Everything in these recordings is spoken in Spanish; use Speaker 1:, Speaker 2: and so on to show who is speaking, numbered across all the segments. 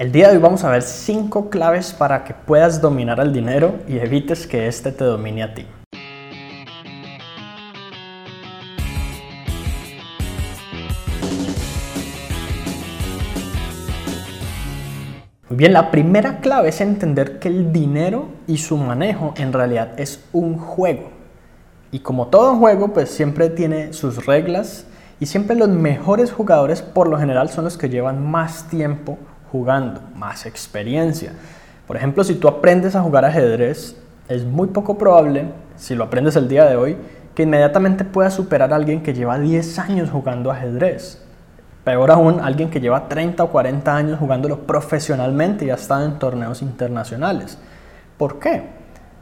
Speaker 1: El día de hoy vamos a ver 5 claves para que puedas dominar el dinero y evites que éste te domine a ti. Bien, la primera clave es entender que el dinero y su manejo en realidad es un juego. Y como todo juego, pues siempre tiene sus reglas y siempre los mejores jugadores por lo general son los que llevan más tiempo jugando, más experiencia. Por ejemplo, si tú aprendes a jugar ajedrez, es muy poco probable, si lo aprendes el día de hoy, que inmediatamente puedas superar a alguien que lleva 10 años jugando ajedrez. Peor aún, alguien que lleva 30 o 40 años jugándolo profesionalmente y ha estado en torneos internacionales. ¿Por qué?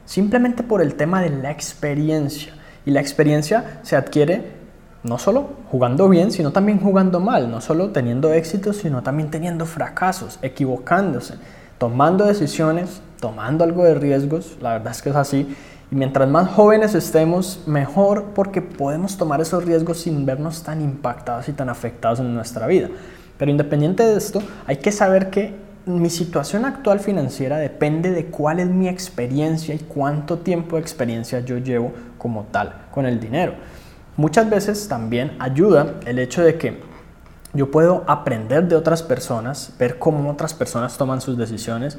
Speaker 1: Simplemente por el tema de la experiencia. Y la experiencia se adquiere no solo jugando bien, sino también jugando mal, no solo teniendo éxitos, sino también teniendo fracasos, equivocándose, tomando decisiones, tomando algo de riesgos, la verdad es que es así. Y mientras más jóvenes estemos, mejor porque podemos tomar esos riesgos sin vernos tan impactados y tan afectados en nuestra vida. Pero independiente de esto, hay que saber que mi situación actual financiera depende de cuál es mi experiencia y cuánto tiempo de experiencia yo llevo como tal con el dinero. Muchas veces también ayuda el hecho de que yo puedo aprender de otras personas, ver cómo otras personas toman sus decisiones,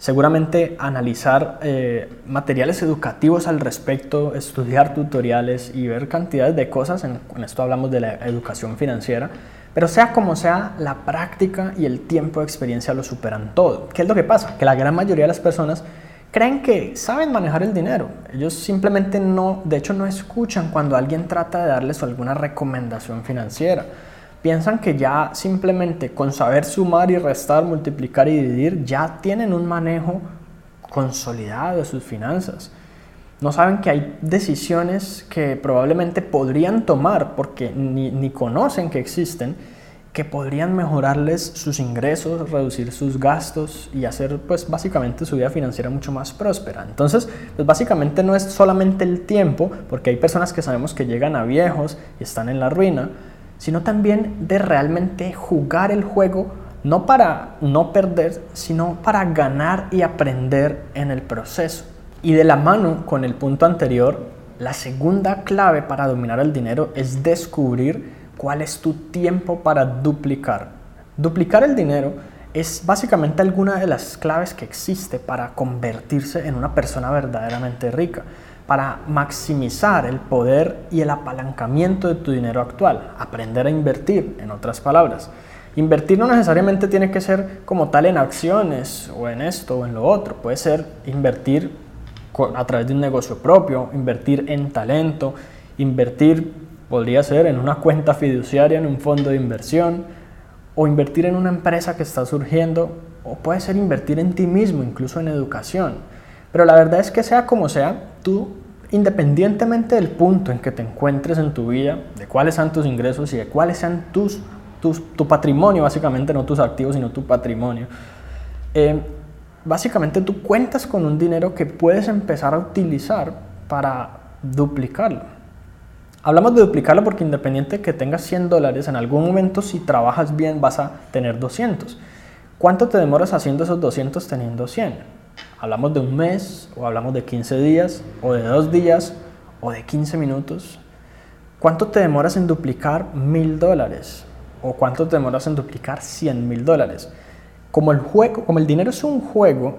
Speaker 1: seguramente analizar eh, materiales educativos al respecto, estudiar tutoriales y ver cantidades de cosas, en, esto hablamos de la educación financiera, pero sea como sea, la práctica y el tiempo de experiencia lo superan todo. ¿Qué es lo que pasa? Que la gran mayoría de las personas creen que saben manejar el dinero. Ellos simplemente no, de hecho no escuchan cuando alguien trata de darles alguna recomendación financiera. Piensan que ya simplemente con saber sumar y restar, multiplicar y dividir, ya tienen un manejo consolidado de sus finanzas. No saben que hay decisiones que probablemente podrían tomar porque ni, conocen que existen que podrían mejorarles sus ingresos, reducir sus gastos y hacer pues básicamente su vida financiera mucho más próspera. Entonces, pues básicamente no es solamente el tiempo, porque hay personas que sabemos que llegan a viejos y están en la ruina, sino también de realmente jugar el juego no para no perder, sino para ganar y aprender en el proceso. Y de la mano con el punto anterior, la segunda clave para dominar el dinero es descubrir cuál es tu tiempo para duplicar. Duplicar el dinero es básicamente alguna de las claves que existe para convertirse en una persona verdaderamente rica, para maximizar el poder y el apalancamiento de tu dinero actual, aprender a invertir, en otras palabras. Invertir no necesariamente tiene que ser como tal en acciones o en esto o en lo otro, puede ser invertir a través de un negocio propio, invertir en talento, invertir Podría ser en una cuenta fiduciaria, en un fondo de inversión, o invertir en una empresa que está surgiendo, o puede ser invertir en ti mismo, incluso en educación. Pero la verdad es que sea como sea, tú, independientemente del punto en que te encuentres en tu vida, de cuáles sean tus ingresos y de cuáles sean tus, tu patrimonio, básicamente no tus activos, sino tu patrimonio, eh, básicamente tú cuentas con un dinero que puedes empezar a utilizar para duplicarlo. Hablamos de duplicarlo porque independiente que tengas 100 dólares, en algún momento si trabajas bien vas a tener 200. ¿Cuánto te demoras haciendo esos 200 teniendo 100? Hablamos de un mes, o hablamos de 15 días, o de dos días, o de 15 minutos. ¿Cuánto te demoras en duplicar 1000 dólares? ¿O cuánto te demoras en duplicar 100 mil dólares? Como el, juego, como el dinero es un juego,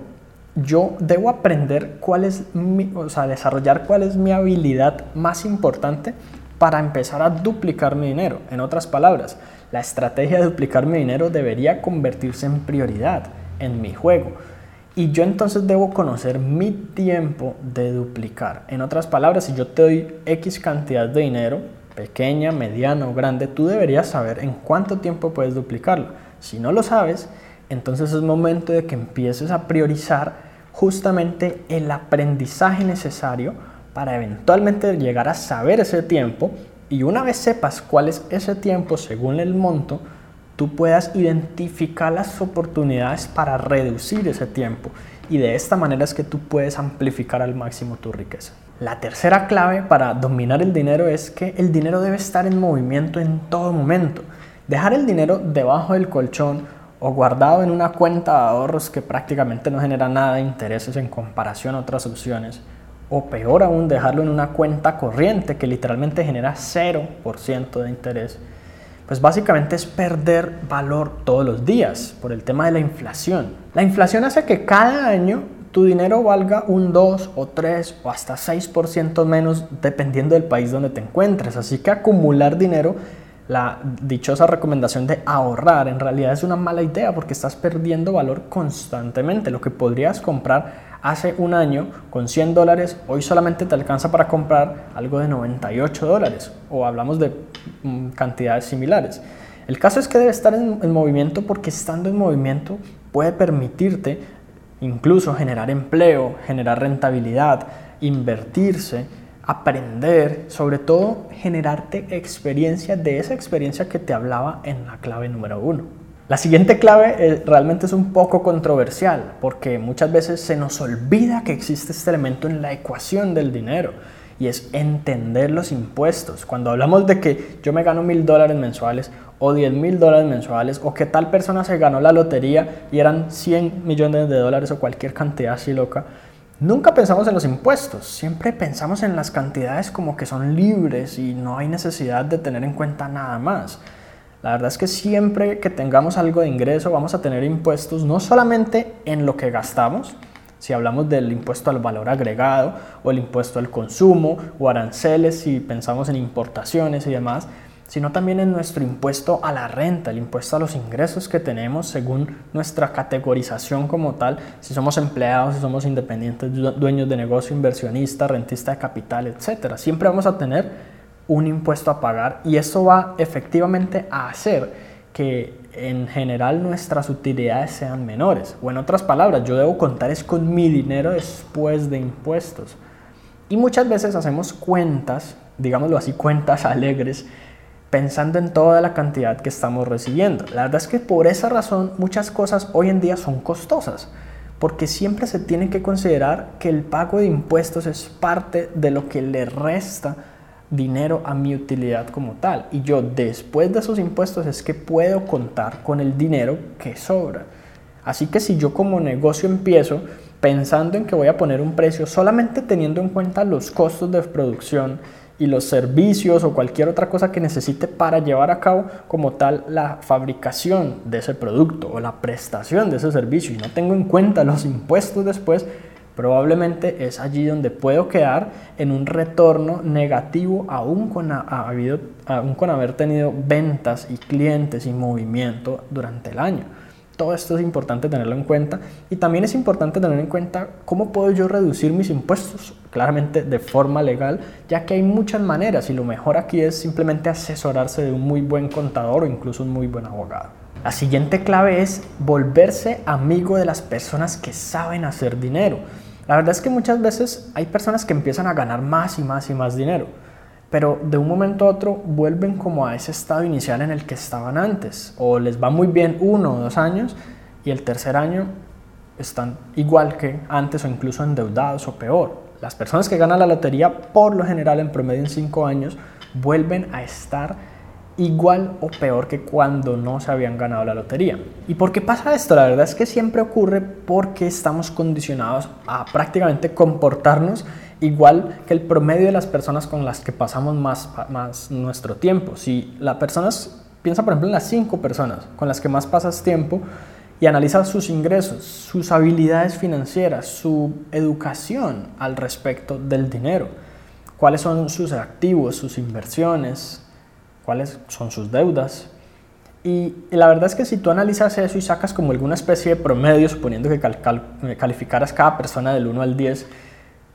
Speaker 1: yo debo aprender cuál es mi, o sea, desarrollar cuál es mi habilidad más importante para empezar a duplicar mi dinero. En otras palabras, la estrategia de duplicar mi dinero debería convertirse en prioridad en mi juego. Y yo entonces debo conocer mi tiempo de duplicar. En otras palabras, si yo te doy X cantidad de dinero, pequeña, mediana o grande, tú deberías saber en cuánto tiempo puedes duplicarlo. Si no lo sabes, entonces es momento de que empieces a priorizar justamente el aprendizaje necesario para eventualmente llegar a saber ese tiempo y una vez sepas cuál es ese tiempo según el monto, tú puedas identificar las oportunidades para reducir ese tiempo y de esta manera es que tú puedes amplificar al máximo tu riqueza. La tercera clave para dominar el dinero es que el dinero debe estar en movimiento en todo momento. Dejar el dinero debajo del colchón o guardado en una cuenta de ahorros que prácticamente no genera nada de intereses en comparación a otras opciones, o peor aún dejarlo en una cuenta corriente que literalmente genera 0% de interés, pues básicamente es perder valor todos los días por el tema de la inflación. La inflación hace que cada año tu dinero valga un 2 o 3 o hasta 6% menos dependiendo del país donde te encuentres. Así que acumular dinero la dichosa recomendación de ahorrar en realidad es una mala idea porque estás perdiendo valor constantemente. Lo que podrías comprar hace un año con 100 dólares, hoy solamente te alcanza para comprar algo de 98 dólares o hablamos de mm, cantidades similares. El caso es que debe estar en, en movimiento porque estando en movimiento puede permitirte incluso generar empleo, generar rentabilidad, invertirse aprender, sobre todo generarte experiencia de esa experiencia que te hablaba en la clave número uno. La siguiente clave eh, realmente es un poco controversial porque muchas veces se nos olvida que existe este elemento en la ecuación del dinero y es entender los impuestos. Cuando hablamos de que yo me gano mil dólares mensuales o diez mil dólares mensuales o que tal persona se ganó la lotería y eran 100 millones de dólares o cualquier cantidad así loca, Nunca pensamos en los impuestos, siempre pensamos en las cantidades como que son libres y no hay necesidad de tener en cuenta nada más. La verdad es que siempre que tengamos algo de ingreso vamos a tener impuestos no solamente en lo que gastamos, si hablamos del impuesto al valor agregado o el impuesto al consumo o aranceles si pensamos en importaciones y demás, sino también en nuestro impuesto a la renta, el impuesto a los ingresos que tenemos según nuestra categorización como tal, si somos empleados, si somos independientes, dueños de negocio, inversionista, rentista de capital, etc. Siempre vamos a tener un impuesto a pagar y eso va efectivamente a hacer que en general nuestras utilidades sean menores. O en otras palabras, yo debo contar es con mi dinero después de impuestos. Y muchas veces hacemos cuentas, digámoslo así, cuentas alegres, pensando en toda la cantidad que estamos recibiendo. La verdad es que por esa razón muchas cosas hoy en día son costosas, porque siempre se tiene que considerar que el pago de impuestos es parte de lo que le resta dinero a mi utilidad como tal. Y yo después de esos impuestos es que puedo contar con el dinero que sobra. Así que si yo como negocio empiezo pensando en que voy a poner un precio solamente teniendo en cuenta los costos de producción, y los servicios o cualquier otra cosa que necesite para llevar a cabo como tal la fabricación de ese producto o la prestación de ese servicio y no tengo en cuenta los impuestos después, probablemente es allí donde puedo quedar en un retorno negativo aún con, habido, aún con haber tenido ventas y clientes y movimiento durante el año. Todo esto es importante tenerlo en cuenta y también es importante tener en cuenta cómo puedo yo reducir mis impuestos, claramente de forma legal, ya que hay muchas maneras y lo mejor aquí es simplemente asesorarse de un muy buen contador o incluso un muy buen abogado. La siguiente clave es volverse amigo de las personas que saben hacer dinero. La verdad es que muchas veces hay personas que empiezan a ganar más y más y más dinero pero de un momento a otro vuelven como a ese estado inicial en el que estaban antes, o les va muy bien uno o dos años y el tercer año están igual que antes o incluso endeudados o peor. Las personas que ganan la lotería por lo general en promedio en cinco años vuelven a estar igual o peor que cuando no se habían ganado la lotería. ¿Y por qué pasa esto? La verdad es que siempre ocurre porque estamos condicionados a prácticamente comportarnos igual que el promedio de las personas con las que pasamos más, más nuestro tiempo. Si la persona piensa por ejemplo en las cinco personas con las que más pasas tiempo y analiza sus ingresos, sus habilidades financieras, su educación al respecto del dinero, cuáles son sus activos, sus inversiones, cuáles son sus deudas. Y, la verdad es que si tú analizas eso y sacas como alguna especie de promedio, suponiendo que calificaras cada persona del 1 al 10,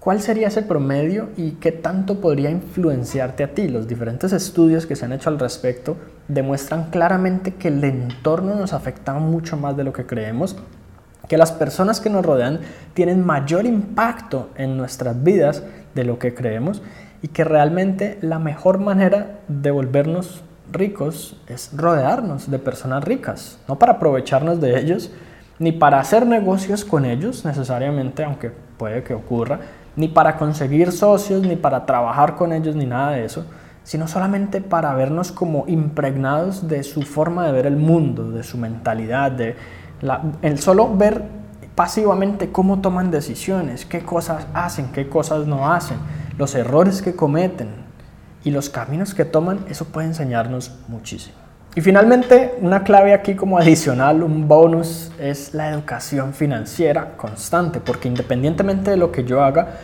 Speaker 1: ¿Cuál sería ese promedio y qué tanto podría influenciarte a ti? Los diferentes estudios que se han hecho al respecto demuestran claramente que el entorno nos afecta mucho más de lo que creemos, que las personas que nos rodean tienen mayor impacto en nuestras vidas de lo que creemos y que realmente la mejor manera de volvernos ricos es rodearnos de personas ricas, no para aprovecharnos de ellos, ni para hacer negocios con ellos necesariamente, aunque puede que ocurra, ni para conseguir socios, ni para trabajar con ellos, ni nada de eso, sino solamente para vernos como impregnados de su forma de ver el mundo, de su mentalidad, de el solo ver pasivamente cómo toman decisiones, qué cosas hacen, qué cosas no hacen, los errores que cometen y los caminos que toman, eso puede enseñarnos muchísimo. Y finalmente, una clave aquí como adicional, un bonus, es la educación financiera constante, porque independientemente de lo que yo haga,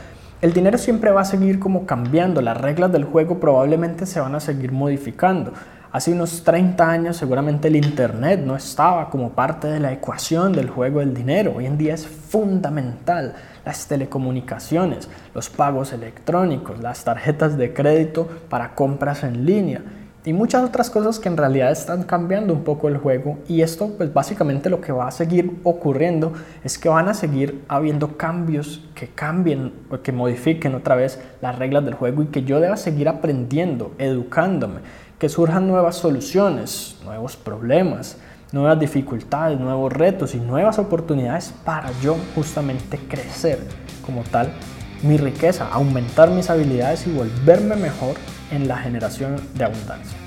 Speaker 1: el dinero siempre va a seguir como cambiando, las reglas del juego probablemente se van a seguir modificando. Hace unos 30 años seguramente el Internet no estaba como parte de la ecuación del juego del dinero. Hoy en día es fundamental las telecomunicaciones, los pagos electrónicos, las tarjetas de crédito para compras en línea y muchas otras cosas que en realidad están cambiando un poco el juego. Y esto pues básicamente lo que va a seguir ocurriendo es que van a seguir habiendo cambios que cambien o que modifiquen otra vez las reglas del juego y que yo deba seguir aprendiendo, educándome, que surjan nuevas soluciones, nuevos problemas, nuevas dificultades, nuevos retos y nuevas oportunidades para yo justamente crecer como tal mi riqueza, aumentar mis habilidades y volverme mejor en la generación de abundancia.